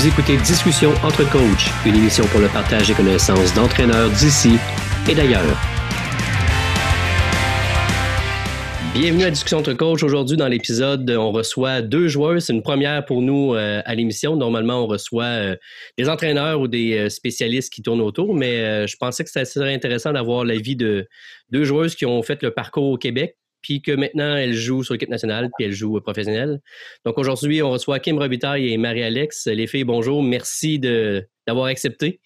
Vous écoutez Discussion entre coachs, une émission pour le partage des connaissances d'entraîneurs d'ici et d'ailleurs. Bienvenue à Discussion entre coachs. Aujourd'hui, dans l'épisode, on reçoit deux joueurs. C'est une première pour nous euh, à l'émission. Normalement, on reçoit euh, des entraîneurs ou des euh, spécialistes qui tournent autour, mais je pensais que c'était intéressant d'avoir l'avis de deux joueuses qui ont fait le parcours au Québec, puis que maintenant elles jouent sur l'équipe nationale, puis elles jouent professionnelles. Donc aujourd'hui, on reçoit Kim Robitaille et Marie-Alex. Les filles, bonjour. Merci d'avoir accepté.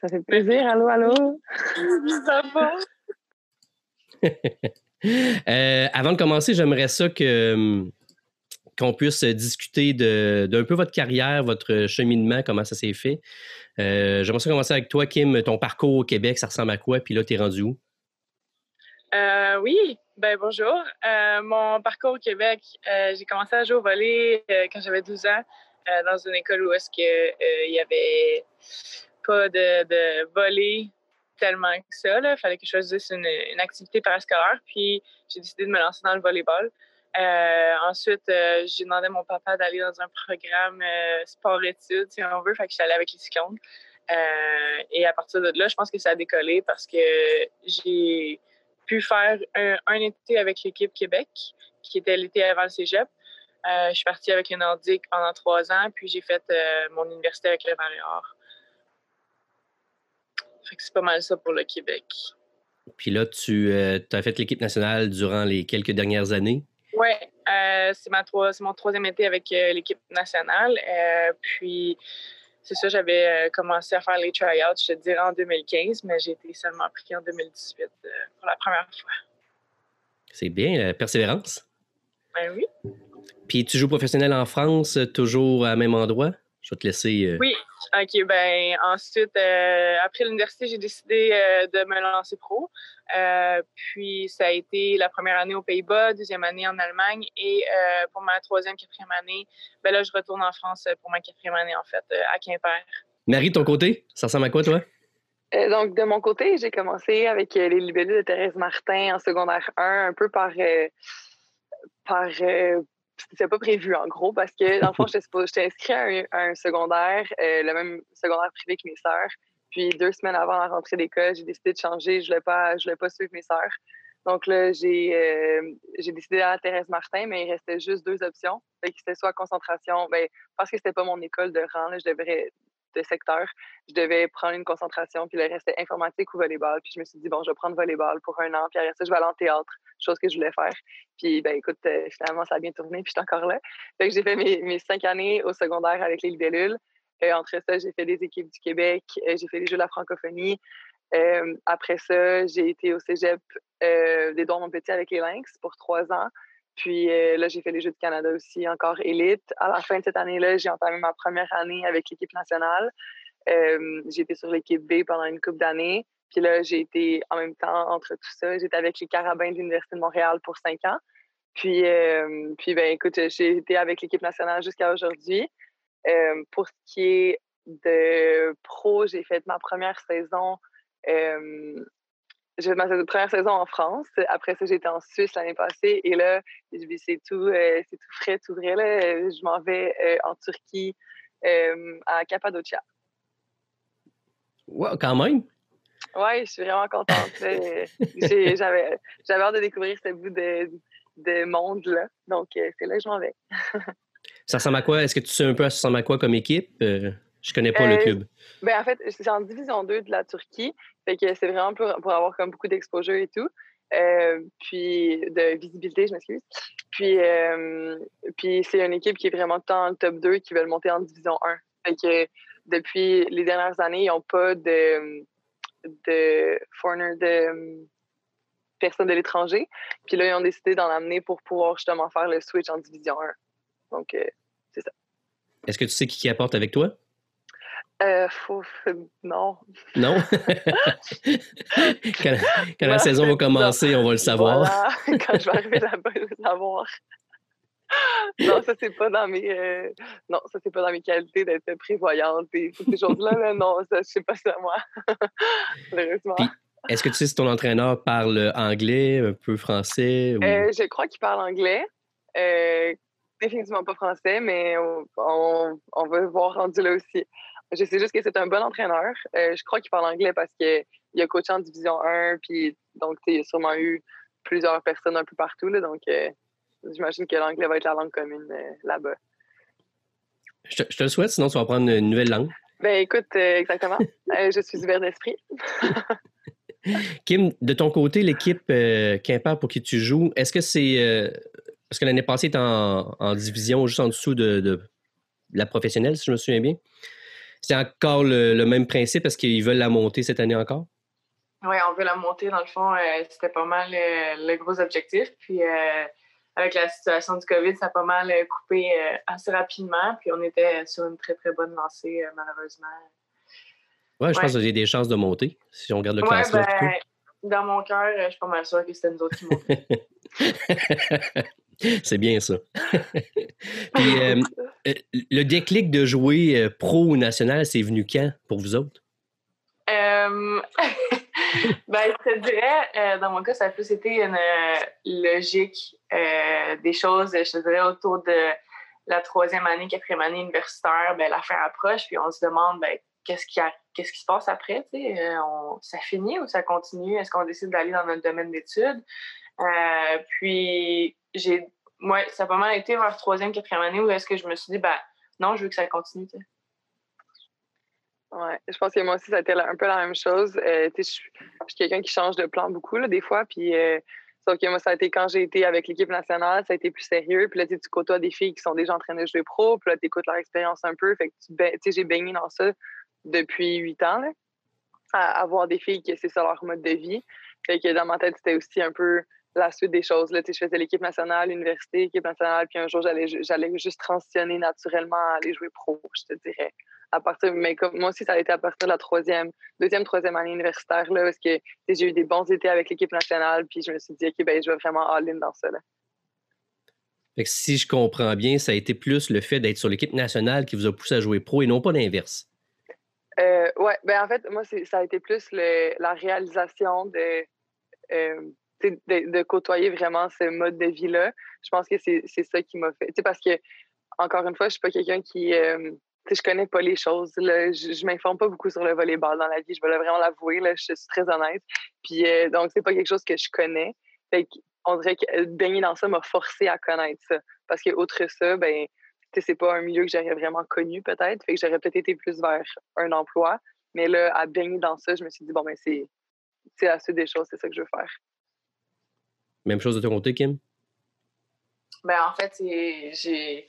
Ça fait plaisir. Allô, allô? Ça va? Euh, avant de commencer, j'aimerais ça que hum, qu'on puisse discuter d'un peu votre carrière, votre cheminement, comment ça s'est fait. Euh, j'aimerais ça commencer avec toi, Kim. Ton parcours au Québec, ça ressemble à quoi? Puis là, tu es rendu où? Euh, oui, ben bonjour. mon parcours au Québec, j'ai commencé à jouer au volley quand j'avais 12 ans dans une école où est-ce il y avait pas de, de volley tellement que ça. Il fallait que je choisisse une, activité parascolaire. Puis j'ai décidé de me lancer dans le volleyball. Euh, ensuite, euh, j'ai demandé à mon papa d'aller dans un programme euh, sport-études, si on veut. Fait que je suis allée avec les cyclones. et à partir de là, je pense que ça a décollé parce que j'ai pu faire un, été avec l'équipe Québec, qui était l'été avant le cégep. je suis partie avec le Nordique pendant trois ans, puis j'ai fait mon université avec le Valéor c'est pas mal ça pour le Québec. Puis là, tu euh, as fait l'équipe nationale durant les quelques dernières années? Oui, euh, c'est mon troisième été avec euh, l'équipe nationale. puis, c'est ça, j'avais commencé à faire les tryouts, je te dirais, en 2015, mais j'ai été seulement pris en 2018 pour la première fois. C'est bien, la persévérance. Ben oui. Puis, tu joues professionnel en France, toujours à même endroit? Je vais te laisser. Euh, oui, OK. Ben, ensuite, euh, après l'université, j'ai décidé euh, de me lancer pro. puis, ça a été la première année aux Pays-Bas, deuxième année en Allemagne. Et pour ma troisième, quatrième année, ben là, je retourne en France pour ma quatrième année, en fait, à Quimper. Marie, de ton côté, ça ressemble à quoi, toi? donc, de mon côté, j'ai commencé avec les libellus de Thérèse Martin en secondaire 1, un peu par, par c'était pas prévu en gros parce que dans le fond, j'étais inscrite à un, secondaire, euh, le même secondaire privé que mes sœurs. Puis deux semaines avant la rentrée d'école, j'ai décidé de changer. Je voulais pas, je voulais pas suivre mes sœurs. Donc là, j'ai euh, décidé à Thérèse Martin, mais il restait juste deux options. c'était soit concentration, ben, parce que c'était pas mon école de rang, je devrais de secteur, je devais prendre une concentration, puis le reste informatique ou volleyball. Puis je me suis dit, bon, je vais prendre volleyball pour un an, puis après ça, je vais aller en théâtre, chose que je voulais faire. Puis, ben écoute, euh, finalement, ça a bien tourné, puis je suis encore là. Fait que j'ai fait mes, cinq années au secondaire avec les libellules. Euh, entre ça, j'ai fait des équipes du Québec, euh, j'ai fait les Jeux de la francophonie. après ça, j'ai été au cégep des Dons-Montpetit avec les Lynx pour trois ans. Puis là, j'ai fait les Jeux du Canada aussi, encore élite. À la fin de cette année-là, j'ai entamé ma première année avec l'équipe nationale. j'ai été sur l'équipe B pendant une couple d'années. Puis là, j'ai été en même temps entre tout ça. J'étais avec les Carabins de l'Université de Montréal pour cinq ans. Puis, puis ben, écoute, j'ai été avec l'équipe nationale jusqu'à aujourd'hui. pour ce qui est de pro, j'ai fait ma première saison. J'ai fait ma première saison en France. Après ça, j'étais en Suisse l'année passée. Et là, c'est tout, c'est tout frais, tout vrai. Là. Je m'en vais en Turquie, à Cappadocia. Wow, quand même! Oui, je suis vraiment contente. J'avais hâte de découvrir ce bout de, de monde-là. Donc, euh, c'est là que je m'en vais. ça ressemble à quoi? Est-ce que tu sais un peu ça ressemble à quoi comme équipe? Euh, je connais pas le euh, club. Ben, en fait, c'est en division 2 de la Turquie. Fait que c'est vraiment pour, pour, avoir comme beaucoup d'exposure et tout. puis de visibilité, je m'excuse. Puis, puis c'est une équipe qui est vraiment dans le top 2 qui veut monter en division 1. Fait que depuis les dernières années, ils n'ont pas de de foreigner, de personnes de l'étranger. Puis là, ils ont décidé d'en amener pour pouvoir justement faire le switch en division 1. Donc, euh, c'est ça. Est-ce que tu sais qui, qui apporte avec toi? Euh, non. Non? quand, la saison va commencer, on va le savoir. Quand je vais arriver là-bas, je vais le savoir. non, ça c'est pas dans mes euh, non, ça c'est pas dans mes qualités d'être prévoyante et toutes ces choses-là. non, ça je sais pas ça moi. Est-ce que tu sais si ton entraîneur parle anglais, un peu français? Euh, je crois qu'il parle anglais. Euh, définitivement pas français, mais on, on, va voir rendu là aussi. Je sais juste que c'est un bon entraîneur. Euh, je crois qu'il parle anglais parce qu'il a coaché en Division 1, puis donc il a sûrement eu plusieurs personnes un peu partout. Là, donc euh, j'imagine que l'anglais va être la langue commune euh, là-bas. Je te, le souhaite, sinon tu vas apprendre une nouvelle langue. Ben écoute, exactement. je suis ouvert d'esprit. Kim, de ton côté, l'équipe Quimper pour qui tu joues, est-ce que c'est. parce que l'année passée, tu en, en, division juste en dessous de, la professionnelle, si je me souviens bien. C'est encore le, même principe? Parce qu'ils veulent la monter cette année encore? Oui, on veut la monter. Dans le fond, euh, c'était pas mal le, gros objectif. Puis euh, avec la situation du COVID, ça a pas mal coupé euh, assez rapidement. Puis on était sur une très, très bonne lancée, malheureusement. Oui, je pense qu'il y a des chances de monter si on regarde le classement. Ben, dans mon cœur, je suis pas mal sûr que c'était nous autres qui montaient. C'est bien ça. Puis, euh, euh, le déclic de jouer euh, pro ou national, c'est venu quand pour vous autres? ben, je te dirais, dans mon cas, ça a plus été une logique des choses, je te dirais, autour de la troisième année, quatrième année universitaire, ben, la fin approche, puis on se demande ben, qu'est-ce qui, qu'est-ce qui se passe après? On, ça finit ou ça continue? Est-ce qu'on décide d'aller dans notre domaine d'études? puis j'ai ouais, ça a pas mal été vers troisième, quatrième année où est-ce que je me suis dit, ben non, je veux que ça continue. Ouais, je pense que moi aussi, ça a été un peu la même chose. Euh, je suis quelqu'un qui change de plan beaucoup, là, des fois. Puis, euh, sauf que moi, ça a été quand j'ai été avec l'équipe nationale, ça a été plus sérieux. Puis là, tu côtoies des filles qui sont déjà en train de jouer pro. Puis là, tu écoutes leur expérience un peu. Fait que j'ai baigné dans ça depuis huit ans, là, à, avoir des filles que c'est ça leur mode de vie. Fait que dans ma tête, c'était aussi un peu la suite des choses. Là, je faisais l'équipe nationale, l'université, l'équipe nationale, puis un jour, j'allais, j'allais juste transitionner naturellement à aller jouer pro, je te dirais. À partir, mais comme, moi aussi, ça a été à partir de la troisième, deuxième, troisième année universitaire, là, parce que j'ai eu des bons étés avec l'équipe nationale, puis je me suis dit, OK, ben, je vais vraiment all-in dans ça. Là. Fait que si je comprends bien, ça a été plus le fait d'être sur l'équipe nationale qui vous a poussé à jouer pro et non pas l'inverse. Euh, ouais, ben en fait, moi, ça a été plus le, la réalisation de. Euh, de, côtoyer vraiment ce mode de vie-là. Je pense que c'est ça qui m'a fait. parce que, encore une fois, je suis pas quelqu'un qui. Euh, je connais pas les choses. Là. Je, je m'informe pas beaucoup sur le volleyball dans la vie. Je vais vraiment l'avouer. Je suis très honnête. Puis, euh, donc, c'est pas quelque chose que je connais. Fait on dirait que euh, baigner dans ça m'a forcé à connaître ça. Parce que, outre ça, ben, c'est pas un milieu que j'aurais vraiment connu, peut-être. Fait que j'aurais peut-être été plus vers un emploi. Mais là, à baigner dans ça, je me suis dit, bon, ben, c'est la suite des choses, c'est ça que je veux faire. Même chose de ton côté, Kim? Ben, en fait, j'ai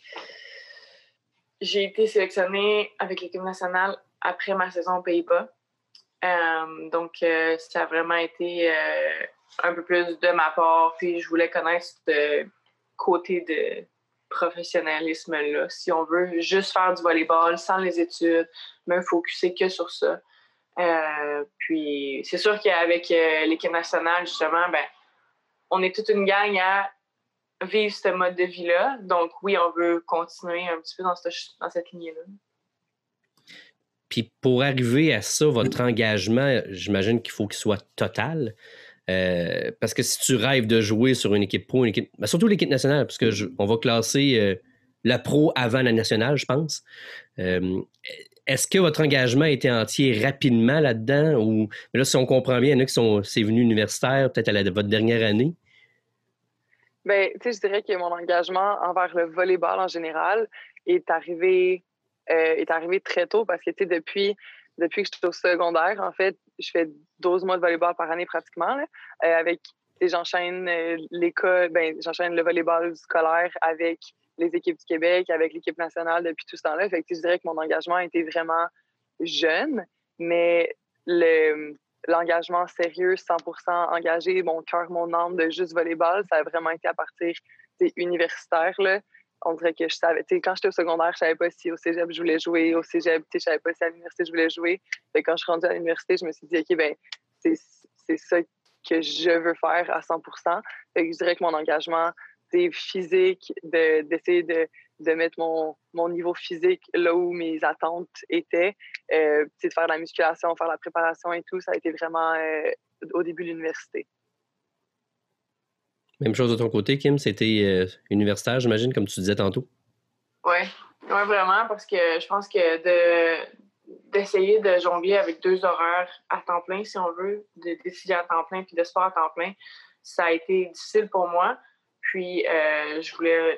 j'ai été sélectionnée avec l'équipe nationale après ma saison aux Pays-Bas. Euh, donc, euh, ça a vraiment été euh, un peu plus de ma part. Puis, je voulais connaître ce côté de professionnalisme-là. Si on veut juste faire du volleyball sans les études, me focuser que sur ça. puis, c'est sûr qu'avec l'équipe nationale, justement, ben, on est toute une gang à vivre ce mode de vie-là. Donc, oui, on veut continuer un petit peu dans cette, dans cette lignée-là. Puis pour arriver à ça, votre engagement, j'imagine qu'il faut qu'il soit total. Euh, parce que si tu rêves de jouer sur une équipe pro, une équipe, ben, surtout l'équipe nationale, parce qu'on va classer euh, la pro avant la nationale, je pense. Euh, est-ce que votre engagement été entier rapidement là-dedans? Ou là, si on comprend bien, il y en a qui sont c'est venu universitaire, peut-être à votre dernière année. Ben, tu sais, je dirais que mon engagement envers le volleyball en général est arrivé, euh, est arrivé très tôt parce que, tu sais, depuis, depuis que je suis au secondaire, en fait, je fais 12 mois de volleyball par année pratiquement, là, euh, avec, j'enchaîne euh, l'école, ben, j'enchaîne le volleyball scolaire avec les équipes du Québec, avec l'équipe nationale depuis tout ce temps-là. Fait que, je dirais que mon engagement a été vraiment jeune, mais le, l'engagement sérieux, 100% engagé, mon cœur, mon âme de juste volleyball, ça a vraiment été à partir des universitaires. Là. On dirait que je savais, quand j'étais au secondaire, je savais pas si au cégep je voulais jouer, au cégep, je savais pas si à l'université je voulais jouer. Et quand je suis rendue à l'université, je me suis dit, OK, ben, c'est ça que je veux faire à 100 fait que Je dirais que mon engagement, c'est physique, d'essayer de, de mettre mon, mon, niveau physique là où mes attentes étaient. Euh, de faire de la musculation, faire la préparation et tout, ça a été vraiment euh, au début de l'université. Même chose de ton côté, Kim, c'était universitaire, j'imagine, comme tu disais tantôt. Oui, ouais, vraiment, parce que je pense que de d'essayer de jongler avec deux horaires à temps plein, si on veut, d'étudier à temps plein puis de sport à temps plein, ça a été difficile pour moi. Puis, euh, je voulais,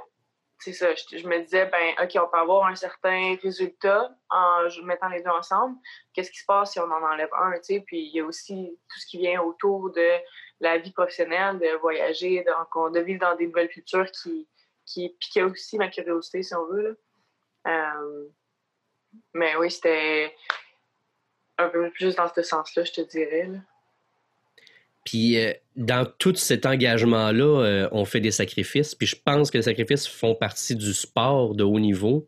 c'est ça, je, me disais, ben, OK, on peut avoir un certain résultat en mettant les deux ensemble. Qu'est-ce qui se passe si on en enlève un, tu sais? Puis, il y a aussi tout ce qui vient autour de la vie professionnelle, de voyager, de, de vivre dans des nouvelles cultures qui, qui piquaient aussi ma curiosité, si on veut, là. Euh, mais oui, c'était un peu plus dans ce sens-là, je te dirais. Puis euh, dans tout cet engagement-là, euh, on fait des sacrifices. Puis je pense que les sacrifices font partie du sport de haut niveau.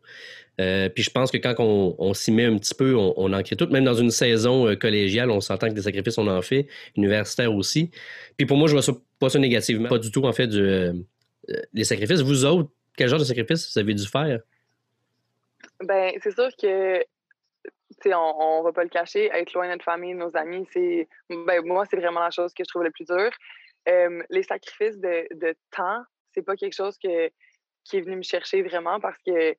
Euh, puis je pense que quand on, s'y met un petit peu, on, en crée tout. Même dans une saison collégiale, on s'entend que des sacrifices, on en fait. Universitaire aussi. Puis pour moi, je vois ça pas ça négativement. Pas du tout, en fait, les sacrifices. Vous autres, quel genre de sacrifices vous avez dû faire? Ben, c'est sûr que, on, on va pas le cacher, être loin de notre famille, de nos amis, c'est, ben, moi, c'est vraiment la chose que je trouve le plus dur. les sacrifices de, de temps, c'est pas quelque chose que, qui est venu me chercher vraiment parce que,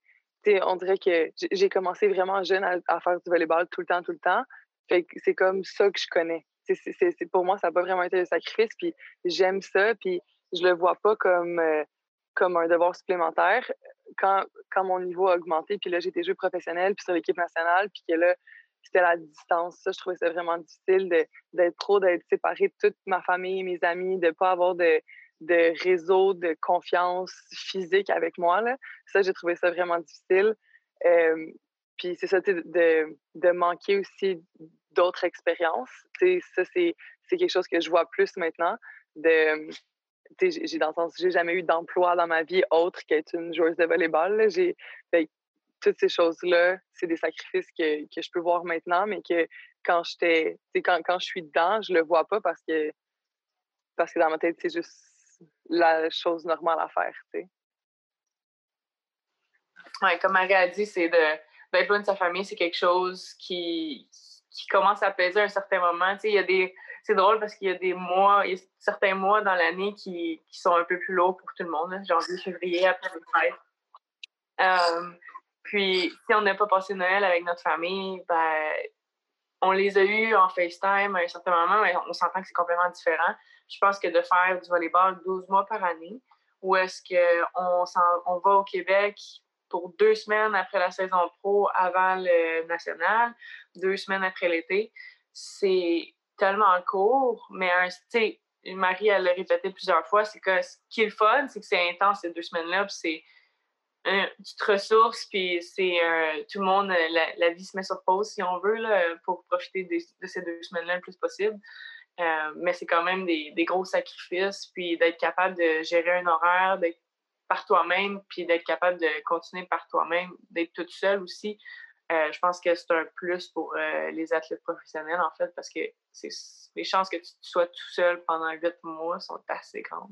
on dirait que j'ai commencé vraiment jeune à, faire du volleyball tout le temps, tout le temps. C'est comme ça que je connais. C'est, pour moi, ça n'a pas vraiment été un sacrifice, puis j'aime ça, puis je le vois pas comme, euh, comme un devoir supplémentaire quand, mon niveau a augmenté, puis là, j'étais joué professionnel, puis sur l'équipe nationale, puis que là, c'était la distance. Ça, je trouvais ça vraiment difficile d'être trop, d'être séparé de toute ma famille, mes amis, de ne pas avoir de, de réseau de confiance physique avec moi. Là. Ça, j'ai trouvé ça vraiment difficile. Euh, puis c'est ça, de, de manquer aussi d'autres expériences. Ça, c'est quelque chose que je vois plus maintenant. De, j'ai dans le sens, j'ai jamais eu d'emploi dans ma vie autre qu'être une joueuse de volleyball. J'ai, toutes ces choses-là, c'est des sacrifices que, que, je peux voir maintenant, mais que quand j'étais, quand, quand je suis dedans, je le vois pas parce que, parce que dans ma tête, c'est juste la chose normale à faire, tu Ouais, comme Marie a dit, c'est de, d'être loin de sa famille, c'est quelque chose qui, qui commence à peser à un certain moment. Il y a des, c'est drôle parce qu'il y a des mois, il y a certains mois dans l'année qui, qui, sont un peu plus lourds pour tout le monde, janvier, février, après les fêtes. Euh, puis, si on n'a pas passé Noël avec notre famille, ben, on les a eus en FaceTime à un certain moment, mais on s'entend que c'est complètement différent. Je pense que de faire du volleyball 12 mois par année, ou est-ce qu'on on va au Québec pour deux semaines après la saison pro avant le national, deux semaines après l'été, c'est tellement court, mais sais, Marie, elle l'a répété plusieurs fois, c'est que ce qui est le fun, c'est que c'est intense ces deux semaines-là, puis c'est tu te ressources, puis c'est tout le monde, la, vie se met sur pause si on veut, là, pour profiter de, ces deux semaines-là le plus possible. Euh, mais c'est quand même des, des, gros sacrifices, puis d'être capable de gérer un horaire, d'être par toi-même, puis d'être capable de continuer par toi-même, d'être toute seule aussi. Euh, je pense que c'est un plus pour euh, les athlètes professionnels, en fait, parce que les chances que tu sois tout seul pendant huit mois sont assez grandes.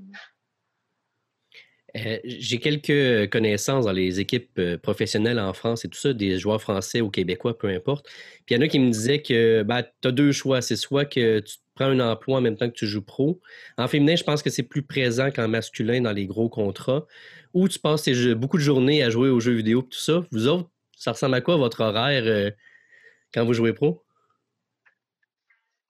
Euh, j'ai quelques connaissances dans les équipes professionnelles en France et tout ça, des joueurs français ou québécois, peu importe. Puis il y en a qui me disaient que ben, tu as deux choix. C'est soit que tu prends un emploi en même temps que tu joues pro. En féminin, je pense que c'est plus présent qu'en masculin dans les gros contrats. Ou tu passes beaucoup de journées à jouer aux jeux vidéo et tout ça. Vous autres, ça ressemble à quoi votre horaire euh, quand vous jouez pro?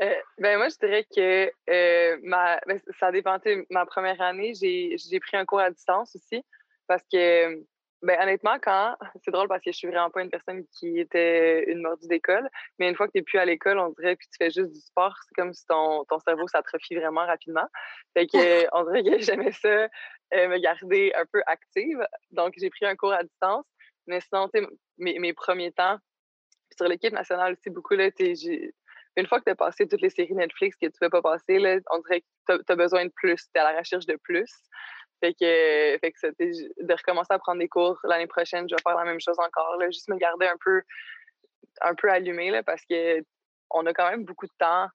Euh, ben moi, je dirais que euh, ma, ben, ça dépend. Ma première année, j'ai pris un cours à distance aussi parce que, ben, honnêtement, quand. C'est drôle parce que je suis vraiment pas une personne qui était une mordue d'école, mais une fois que tu n'es plus à l'école, on dirait que tu fais juste du sport. C'est comme si ton, ton cerveau s'atrophie vraiment rapidement. Fait que, on dirait que j'aimais ça, me garder un peu active. Donc, j'ai pris un cours à distance. Mais sinon, mes, premiers temps, sur l'équipe nationale aussi, beaucoup, là, une fois que tu as passé toutes les séries Netflix que tu ne pas passer, là, on dirait que tu as, besoin de plus. Tu es à la recherche de plus. Fait que, fait que de recommencer à prendre des cours l'année prochaine, je vais faire la même chose encore. Là, juste me garder un peu, un peu allumé là, parce que on a quand même beaucoup de temps.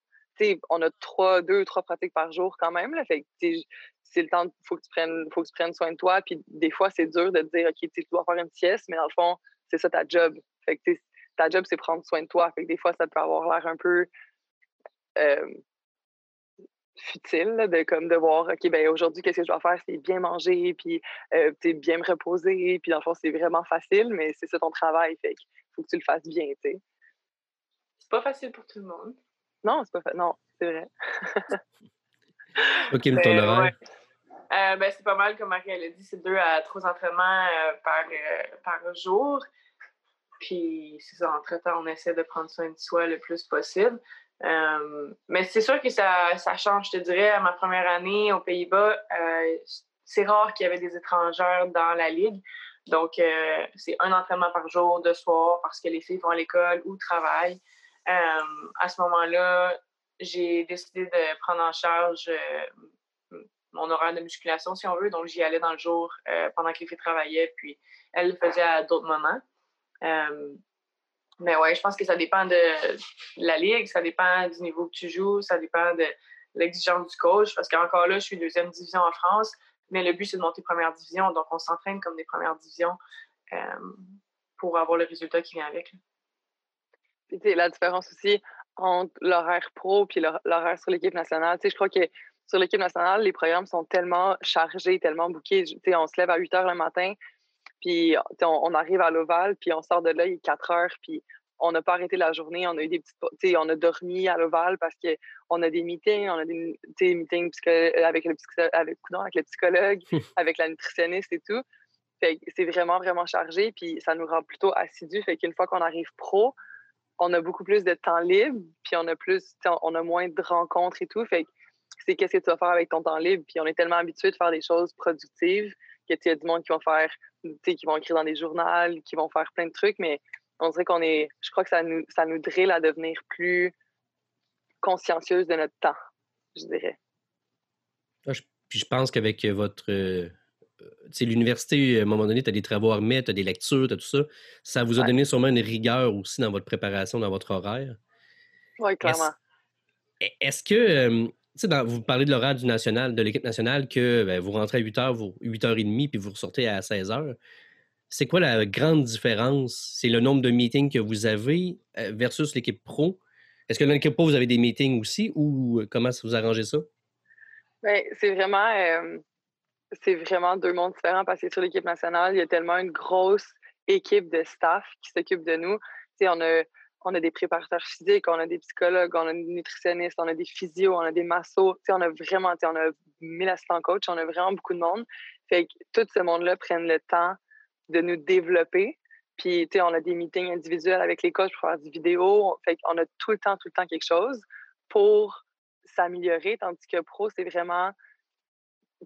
on a trois, deux ou trois pratiques par jour quand même. Là, fait que, c'est le temps, faut que tu prennes, faut que tu prennes soin de toi. Puis des fois, c'est dur de te dire, OK, tu dois faire une sieste, mais dans le fond, c'est ça ta job. Fait que ta job, c'est prendre soin de toi. Fait que des fois, ça peut avoir l'air un peu. Euh, futile de comme de voir ok ben aujourd'hui qu'est-ce que je dois faire? C'est bien manger puis euh, bien me reposer puis dans le fond c'est vraiment facile mais c'est ça ton travail. Fait faut que tu le fasses bien tu sais. C'est pas facile pour tout le monde. Non c'est pas non c'est vrai. Ok mais ton horaire? euh, ben, c'est pas mal comme Marie elle a dit c'est deux à trois entraînements euh, par, par jour puis c'est ça entre temps on essaie de prendre soin de soi le plus possible euh, mais c'est sûr que ça, change, je te dirais. À ma première année aux Pays-Bas, euh, c'est rare qu'il y avait des étrangères dans la ligue. Donc, euh, c'est un entraînement par jour, de soir, parce que les filles vont à l'école ou travaillent. à ce moment-là, j'ai décidé de prendre en charge mon horaire de musculation, si on veut. Donc, j'y allais dans le jour pendant que les filles travaillaient, puis elles le faisaient à d'autres moments. Mais ouais, je pense que ça dépend de la ligue, ça dépend du niveau que tu joues, ça dépend de l'exigence du coach. Parce qu'encore là, je suis deuxième division en France, mais le but, c'est de monter première division. Donc, on s'entraîne comme des premières divisions euh, pour avoir le résultat qui vient avec. Puis, la différence aussi entre l'horaire pro et l'horaire sur l'équipe nationale. je crois que sur l'équipe nationale, les programmes sont tellement chargés, tellement bouqués. on se lève à 8 heures le matin, puis on, arrive à l'Oval, puis on sort de là, il est 4 heures, puis on n'a pas arrêté la journée, on a eu des petites, on a dormi à l'Oval parce qu'on a des meetings, on a des, meetings avec le, avec, avec le psychologue, avec la nutritionniste et tout. c'est vraiment, vraiment chargé, puis ça nous rend plutôt assidus. Fait qu'une fois qu'on arrive pro, on a beaucoup plus de temps libre, puis on a plus, on a moins de rencontres et tout. Fait c'est qu'est-ce que tu vas faire avec ton temps libre, puis on est tellement habitué de faire des choses productives que tu as du monde qui va faire qui vont écrire dans des journaux, qui vont faire plein de trucs, mais on dirait qu'on est. Je crois que ça nous, ça nous drille à devenir plus consciencieuse de notre temps, je dirais. Ah, puis je pense qu'avec votre. Euh, sais, l'université, à un moment donné, tu as des travaux armés, tu as des lectures, tu as tout ça. Ça vous a donné sûrement une rigueur aussi dans votre préparation, dans votre horaire. Oui, clairement. Est-ce que. Euh, vous parlez de l'horaire du national, de l'équipe nationale, que ben, vous rentrez à 8h, 8h30, puis vous ressortez à 16h. C'est quoi la grande différence? C'est le nombre de meetings que vous avez euh, versus l'équipe pro? Est-ce que dans l'équipe pro, vous avez des meetings aussi ou euh, comment vous arrangez ça? Ben, c'est vraiment, euh, c'est vraiment deux mondes différents parce que sur l'équipe nationale, il y a tellement une grosse équipe de staff qui s'occupe de nous. on a on a des préparateurs physiques, on a des psychologues, on a des nutritionnistes, on a des physios, on a des massos. on a vraiment, on a mille assistants coach, on a vraiment beaucoup de monde. Fait que tout ce monde-là prenne le temps de nous développer. Puis, tu sais, on a des meetings individuels avec les coachs pour faire des vidéos. Fait qu'on a tout le temps, tout le temps quelque chose pour s'améliorer. Tandis que pro, c'est vraiment,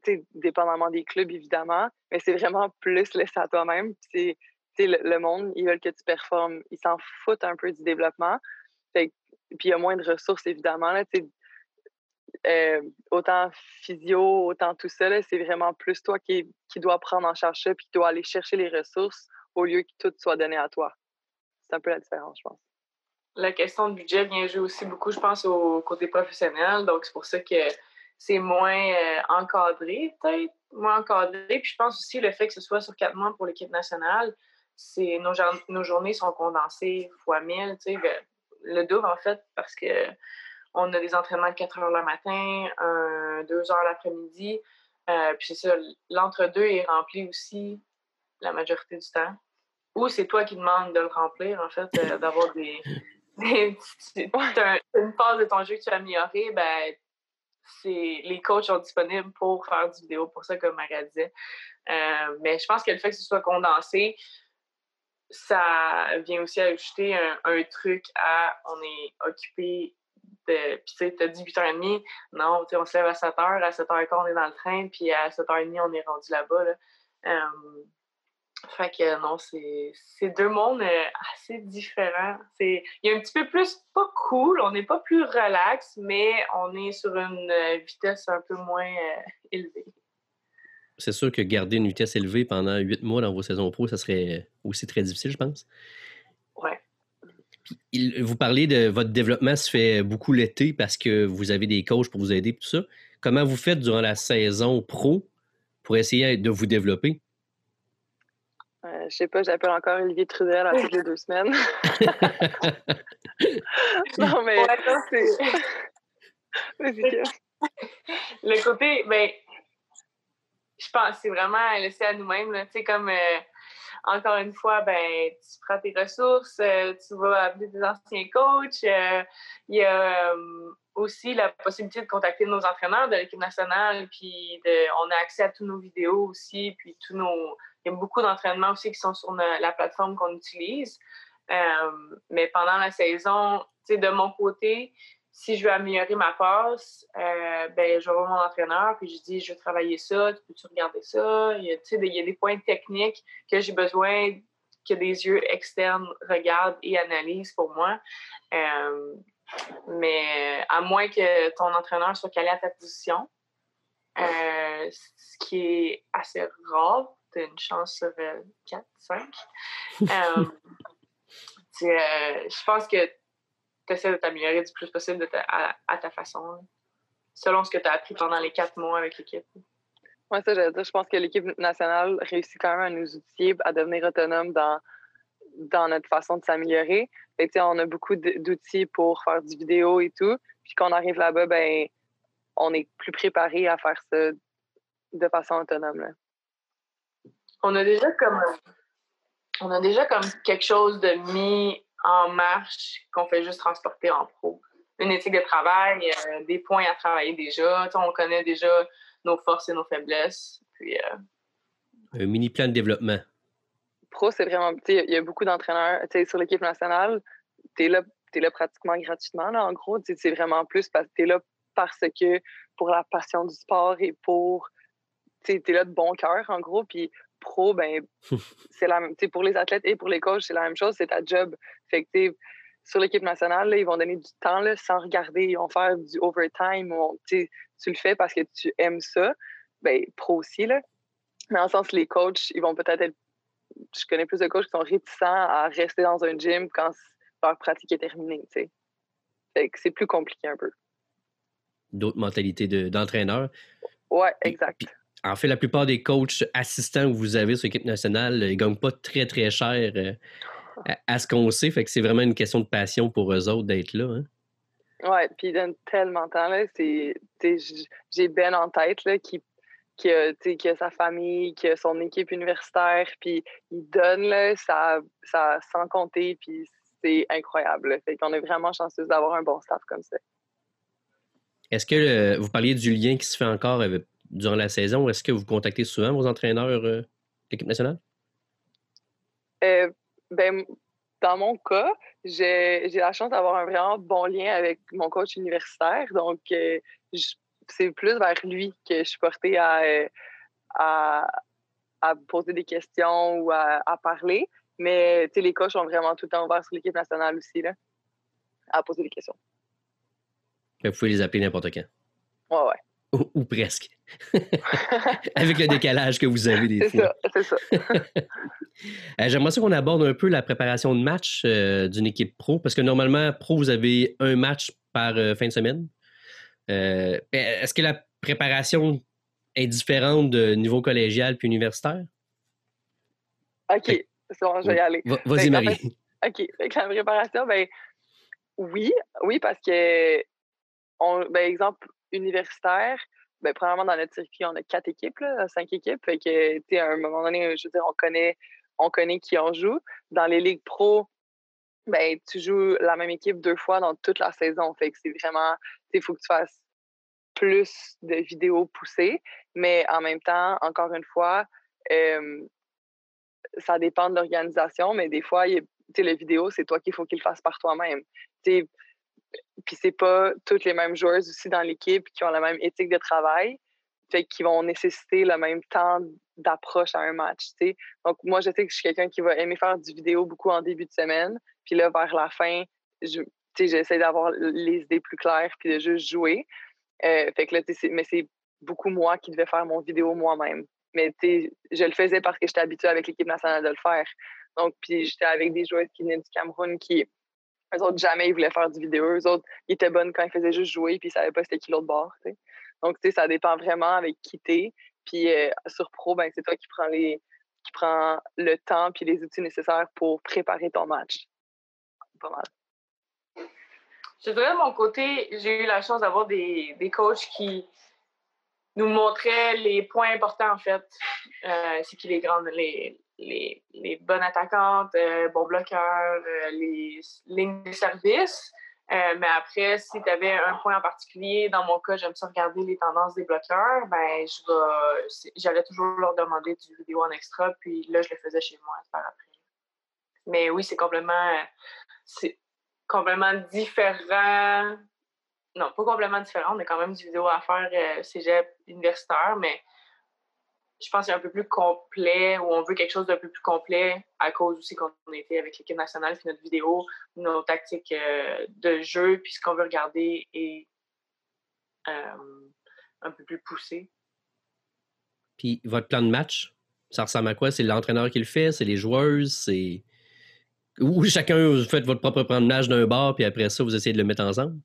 tu sais, dépendamment des clubs, évidemment, mais c'est vraiment plus laissé à toi-même. C'est le, monde, ils veulent que tu performes. Ils s'en foutent un peu du développement. puis il y a moins de ressources, évidemment. Là, euh, autant physio, autant tout ça, c'est vraiment plus toi qui, qui dois prendre en charge ça puis qui dois aller chercher les ressources au lieu que tout soit donné à toi. C'est un peu la différence, je pense. La question de budget vient jouer aussi beaucoup, je pense, au côté professionnel. Donc, c'est pour ça que c'est moins euh, encadré, peut-être, moins encadré. Puis je pense aussi le fait que ce soit sur quatre mois pour l'équipe nationale, c'est nos, nos, journées sont condensées fois mille, tu sais, le, double en fait, parce que on a des entraînements de 4 heures le matin, un, 2 heures l'après-midi. Euh, puis c'est ça, l'entre-deux est rempli aussi la majorité du temps. Ou c'est toi qui demandes de le remplir, en fait, euh, d'avoir des. des une phase de ton jeu que tu as améliorée, ben, les coachs sont disponibles pour faire du vidéo pour ça, comme Maria disait. Euh, mais je pense que le fait que ce soit condensé, ça vient aussi ajouter un, truc à on est occupé de. Puis tu sais, t'as 18h30, non, tu sais, on se lève à 7h, à 7h15, on est dans le train, puis à 7h30, on est rendu là-bas. Là. fait que non, c'est deux mondes euh, assez différents. Il y a un petit peu plus, pas cool, on n'est pas plus relax, mais on est sur une euh, vitesse un peu moins euh, élevée c'est sûr que garder une vitesse élevée pendant huit mois dans vos saisons pro, ça serait aussi très difficile, je pense. Ouais. vous parlez de votre développement se fait beaucoup l'été parce que vous avez des coachs pour vous aider, tout ça. Comment vous faites durant la saison pro pour essayer de vous développer? Euh, je sais pas, j'appelle encore Olivier Trudel à toutes les deux semaines. non, mais. c'est... le côté, ben, je pense c'est vraiment laisser à nous-mêmes. Tu sais, comme euh, encore une fois, ben, tu prends tes ressources, euh, tu vas appeler des anciens coachs. Euh, il y a aussi la possibilité de contacter nos entraîneurs de l'équipe nationale, puis on a accès à tous nos vidéos aussi, puis tous nos. Il y a beaucoup d'entraînements aussi qui sont sur la plateforme qu'on utilise. mais pendant la saison, de mon côté, si je veux améliorer ma passe, euh, ben, je vais voir mon entraîneur, puis je dis, je veux travailler ça, tu peux-tu regarder ça? Il y, a, il y a des points techniques que j'ai besoin que des yeux externes regardent et analysent pour moi. Euh, mais à moins que ton entraîneur soit calé à ta position, euh, ce qui est assez rare, tu as une chance sur 4, 5. je pense que essaies de t'améliorer du plus possible à, ta façon, selon ce que tu as appris pendant les quatre mois avec l'équipe. Moi, ça, je dire, je pense que l'équipe nationale réussit quand même à nous outiller, à devenir autonome dans, dans notre façon de s'améliorer. On a beaucoup d'outils pour faire du vidéo et tout. Puis quand on arrive là-bas, ben, on est plus préparé à faire ça de façon autonome. On a déjà comme on a déjà comme quelque chose de mis en marche qu'on fait juste transporter en pro. Une éthique de travail, euh, des points à travailler déjà. on connaît déjà nos forces et nos faiblesses. Puis, euh, Un mini plan de développement. Pro, c'est vraiment. Il y a beaucoup d'entraîneurs sur l'équipe nationale. Tu es là, es là pratiquement gratuitement. Là, en gros, c'est vraiment plus parce que tu es là parce que pour la passion du sport et pour. Tu es là de bon cœur, en gros. Puis pro, ben, c'est la même. Pour les athlètes et pour les coachs, c'est la même chose, c'est ta job. Fait que, sur l'équipe nationale, ils vont donner du temps là, sans regarder, ils vont faire du overtime. tu le fais parce que tu aimes ça. Ben, pro aussi, là. Mais en sens, les coachs, ils vont peut-être être. Je connais plus de coachs qui sont réticents à rester dans un gym quand leur pratique est terminée, Fait que c'est plus compliqué un peu. D'autres mentalités d'entraîneur. ouais, exact. En fait, la plupart des coachs assistants que vous avez sur l'équipe nationale, ils ne gagnent pas très, très cher euh, à, ce qu'on sait. Fait que c'est vraiment une question de passion pour eux autres d'être là. Hein. Oui, puis ils donnent tellement de temps. J'ai Ben en tête là, qui, qui, a, qui, a, sa famille, qui a son équipe universitaire, puis il donne là, ça, ça sans compter, puis c'est incroyable. Fait qu'on est vraiment chanceux d'avoir un bon staff comme ça. Est-ce que euh, vous parliez du lien qui se fait encore avec durant la saison? Est-ce que vous contactez souvent vos entraîneurs euh, d'équipe nationale? Euh, ben, dans mon cas, j'ai la chance d'avoir un vraiment bon lien avec mon coach universitaire. Donc, euh, c'est plus vers lui que je suis portée à, à, poser des questions ou à, parler. Mais les coachs sont vraiment tout le temps ouverts sur l'équipe nationale aussi, là, à poser des questions. Vous pouvez les appeler n'importe quand. Ouais, ouais. Ou, presque. Avec le décalage que vous avez des fois. C'est ça, c'est ça. Euh, j'aimerais ça qu'on aborde un peu la préparation de match euh, d'une équipe pro, parce que normalement, pro, vous avez un match par euh, fin de semaine. Est-ce que la préparation est différente de niveau collégial puis universitaire? OK, bon, je vais y aller. Vas-y, ben, Marie. OK, avec la préparation, ben oui, oui, parce que, on, ben, exemple, universitaire, ben, premièrement, dans notre circuit, on a quatre équipes, cinq équipes. Fait que, à un moment donné, je veux dire, on connaît, on connaît qui en joue. Dans les ligues pro, ben, tu joues la même équipe deux fois dans toute la saison. Fait que c'est vraiment, il faut que tu fasses plus de vidéos poussées. Mais en même temps, encore une fois, ça dépend de l'organisation, mais des fois, sais, les vidéos, c'est toi qu'il faut qu'il fasse par toi-même. Puis c'est pas toutes les mêmes joueuses aussi dans l'équipe qui ont la même éthique de travail, fait qui vont nécessiter le même temps d'approche à un match. sais. Donc moi, je sais que je suis quelqu'un qui va aimer faire du vidéo beaucoup en début de semaine, puis là vers la fin, je, j'essaie d'avoir les idées plus claires puis de juste jouer. Euh, fait que là, mais c'est beaucoup moi qui devais faire mon vidéo moi-même. Mais je le faisais parce que j'étais habituée avec l'équipe nationale de le faire. Donc, puis j'étais avec des joueuses qui venaient du Cameroun qui eux autres, jamais ils voulaient faire du vidéo. Eux autres, ils étaient bonnes quand ils faisaient juste jouer, puis ils savaient pas c'était qui l'autre bord. Donc, tu sais, ça dépend vraiment avec qui t'es. Puis euh, sur Pro, ben, c'est toi qui prends les qui prend le temps puis les outils nécessaires pour préparer ton match. Pas mal. Je dirais de mon côté, j'ai eu la chance d'avoir des, des coachs qui, nous montrait les points importants, en fait. Euh, c'est qui les grandes, les, les, bonnes attaquantes, euh, bons bloqueurs, euh, les lignes de service. mais après, si tu avais un point en particulier, dans mon cas, j'aime ça regarder les tendances des bloqueurs, ben j'allais toujours leur demander du vidéo en extra, puis là, je le faisais chez moi par après. Mais oui, c'est complètement, c'est complètement différent non, pas complètement différent. On a quand même du vidéo à faire euh, cégep universitaire, mais je pense que c'est un peu plus complet ou on veut quelque chose d'un peu plus complet à cause aussi qu'on était avec l'équipe nationale, puis notre vidéo, nos tactiques euh, de jeu, puis ce qu'on veut regarder est euh, un peu plus poussé. Puis votre plan de match, ça ressemble à quoi? C'est l'entraîneur qui le fait? C'est les joueuses? C'est. Ou chacun, vous faites votre propre plan de match d'un bar, puis après ça, vous essayez de le mettre ensemble?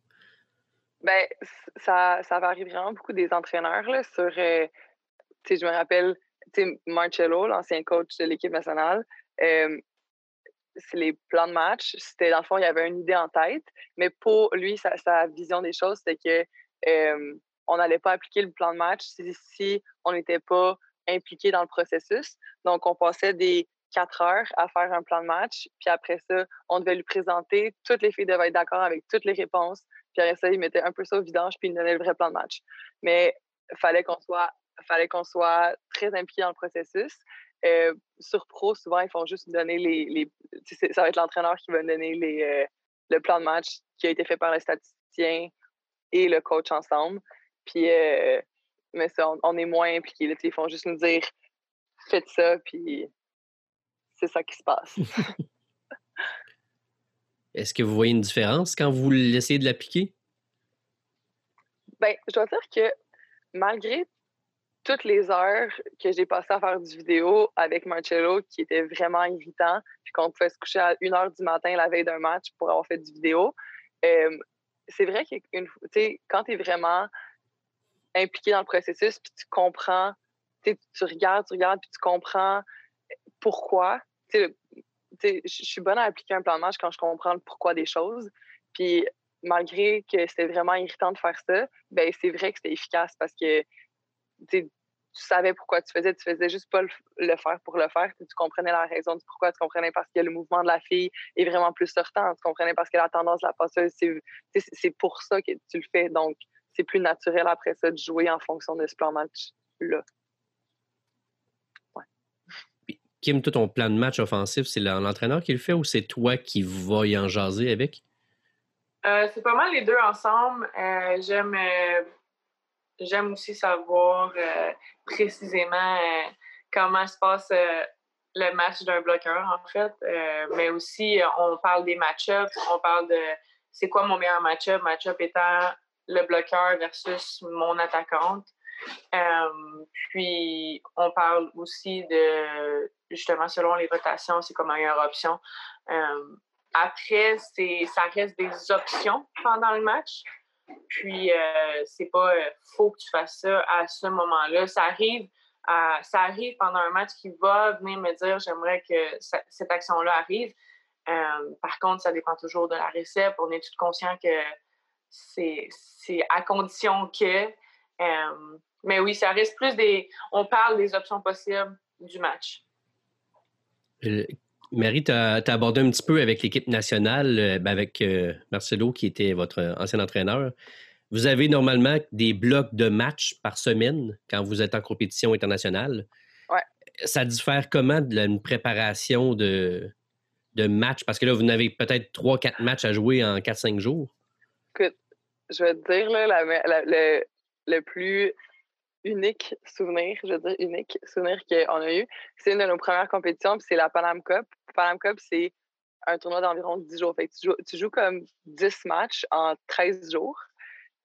Ben, ça, ça varie vraiment beaucoup des entraîneurs. Là, sur, euh, je me rappelle, Marcello, l'ancien coach de l'équipe nationale, euh, les plans de match. C'était, dans le fond, il avait une idée en tête, mais pour lui, sa, vision des choses, c'était que euh, on n'allait pas appliquer le plan de match si, on n'était pas impliqué dans le processus. Donc, on passait des quatre heures à faire un plan de match, puis après ça, on devait lui présenter. Toutes les filles devaient être d'accord avec toutes les réponses. Puis après ça, il mettait un peu ça au vidange, puis il donnait le vrai plan de match. Mais fallait qu'on soit, fallait qu'on soit très impliqué dans le processus. Euh, sur pro, souvent, ils font juste donner les. les ça va être l'entraîneur qui va donner les, euh, le plan de match qui a été fait par le statisticien et le coach ensemble. Puis, euh, mais ça, on, est moins impliqués. ils font juste nous dire faites ça, puis c'est ça qui se passe. Est-ce que vous voyez une différence quand vous l'essayez de l'appliquer? Bien, je dois dire que malgré toutes les heures que j'ai passées à faire du vidéo avec Marcello, qui était vraiment irritant, puis qu'on pouvait se coucher à 1 h du matin la veille d'un match pour avoir fait du vidéo, c'est vrai que quand tu es vraiment impliqué dans le processus, puis tu comprends, tu regardes, tu regardes, puis tu comprends pourquoi je suis bonne à appliquer un plan de match quand je comprends le pourquoi des choses. Puis malgré que c'était vraiment irritant de faire ça, ben c'est vrai que c'était efficace parce que tu savais pourquoi tu faisais, tu faisais juste pas le, faire pour le faire. Tu comprenais la raison du pourquoi, tu comprenais parce que le mouvement de la fille est vraiment plus sortant, tu comprenais parce que la tendance de la passeuse, c'est pour ça que tu le fais. Donc, c'est plus naturel après ça de jouer en fonction de ce plan match-là. Kim, tout ton plan de match offensif, c'est l'entraîneur qui le fait ou c'est toi qui vas y en jaser avec? Euh, c'est pas mal les deux ensemble. Euh, j'aime, euh, j'aime aussi savoir précisément comment se passe le match d'un bloqueur, en fait. mais aussi, on parle des match-ups, on parle de c'est quoi mon meilleur match-up, match-up étant le bloqueur versus mon attaquante. puis, on parle aussi de justement, selon les rotations, c'est comme meilleure option. Euh, après, ça reste des options pendant le match. Puis, euh, c'est pas euh, faut que tu fasses ça à ce moment-là. Ça arrive, ça arrive pendant un match qui va venir me dire j'aimerais que cette action-là arrive. par contre, ça dépend toujours de la recette. On est tout conscient que c'est à condition que. mais oui, ça reste plus des. On parle des options possibles du match. Marie, tu as, abordé un petit peu avec l'équipe nationale, euh, ben, avec euh, Marcelo, qui était votre ancien entraîneur. Vous avez normalement des blocs de matchs par semaine quand vous êtes en compétition internationale. Ouais. Ça diffère comment de une préparation de, de match? Parce que là, vous avez peut-être 3-4 matchs à jouer en 4-5 jours. Écoute, je vais te dire, là, le, le plus unique souvenir, je veux dire unique souvenir qu'on a eu. C'est une de nos premières compétitions, puis c'est la Panam Cup. Panam Cup, c'est un tournoi d'environ 10 jours. Fait tu, joues, comme 10 matchs en 13 jours.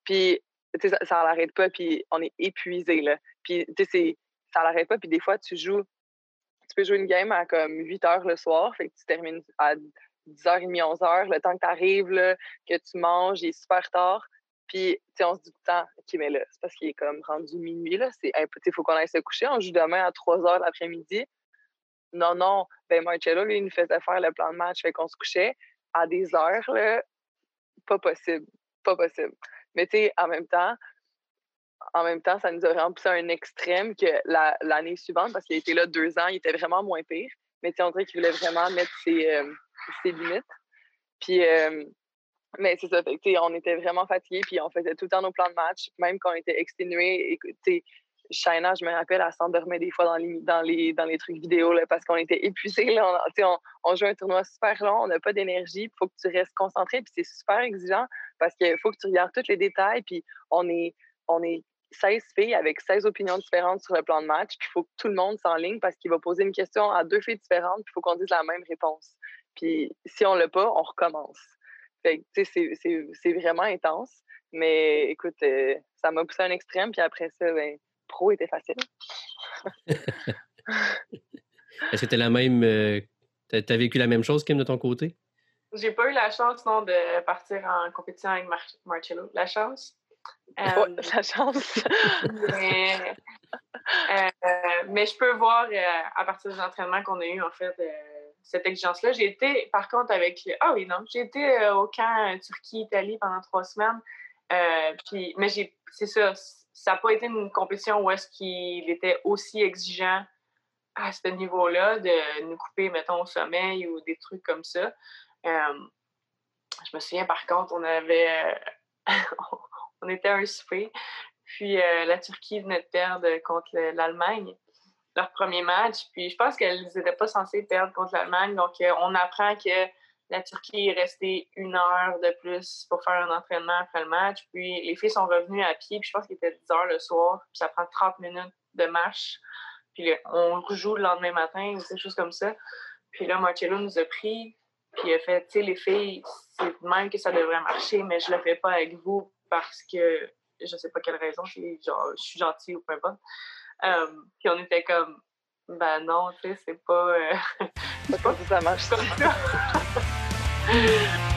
Puis, ça, ça l'arrête pas, puis on est épuisé, là. Puis, tu sais, ça l'arrête pas, puis des fois, tu joues, tu peux jouer une game à comme 8 heures le soir, fait tu termines à 10h30, 11h, le temps que tu arrives, que tu manges, il est super tard. Puis, tu sais, on se dit tout le temps, OK, mais là, c'est parce qu'il est comme rendu minuit, là. C'est il faut qu'on aille se coucher. On joue demain à 3 h l'après-midi. Non, non. Ben, Marcello, lui, il nous faisait faire le plan de match. Fait qu'on se couchait à des heures, là. Pas possible. Pas possible. Mais, tu sais, en même temps, en même temps, ça nous a à un extrême que l'année suivante, parce qu'il a été là deux ans, il était vraiment moins pire. Mais on dirait qu'il voulait vraiment mettre ses, euh, ses limites. Puis, euh, mais c'est ça, on était vraiment fatigués, puis on faisait tout le temps nos plans de match, même quand on était exténués. Shaina, je me rappelle, elle s'endormait des fois dans les, dans les, dans les trucs vidéo là, parce qu'on était épuisés. On, on, on, joue un tournoi super long, on n'a pas d'énergie, il faut que tu restes concentré, puis c'est super exigeant parce qu'il faut que tu regardes tous les détails, puis on est, on est 16 filles avec 16 opinions différentes sur le plan de match, puis il faut que tout le monde s'enligne parce qu'il va poser une question à deux filles différentes, puis il faut qu'on dise la même réponse. Puis si on l'a pas, on recommence. Fait c'est vraiment intense. Mais écoute, euh, ça m'a poussé à un extrême, puis après ça, ben, pro était facile. Est-ce que tu la même. Euh, as vécu la même chose, Kim, de ton côté? J'ai pas eu la chance, non, de partir en compétition avec Marcello. La chance? Euh, la chance. mais, euh, mais, je peux voir à partir des entraînements qu'on a eu, en fait, cette exigence-là. J'ai été, par contre, avec. Ah oui, non, j'ai été au camp Turquie-Italie pendant trois semaines. puis, mais c'est ça, ça n'a pas été une compétition où est-ce qu'il était aussi exigeant à ce niveau-là de nous couper, mettons, au sommeil ou des trucs comme ça. Euh, je me souviens, par contre, on avait... on était un souper, puis euh, la Turquie venait de perdre contre l'Allemagne, leur premier match, puis je pense qu'elles n'étaient pas censées perdre contre l'Allemagne, donc euh, on apprend que la Turquie est restée une heure de plus pour faire un entraînement après le match. Puis les filles sont revenues à pied, puis je pense qu'il était 10 heures le soir, puis ça prend 30 minutes de marche. Puis on rejoue le lendemain matin ou quelque chose comme ça. Puis là, Marcello nous a pris, puis il a fait, tu sais, les filles, c'est même que ça devrait marcher, mais je le fais pas avec vous parce que je sais pas quelle raison, genre, je suis gentille ou peu importe. Euh, puis on était comme, ben non, tu sais, c'est pas. Euh, c'est pas que ça marche comme ça.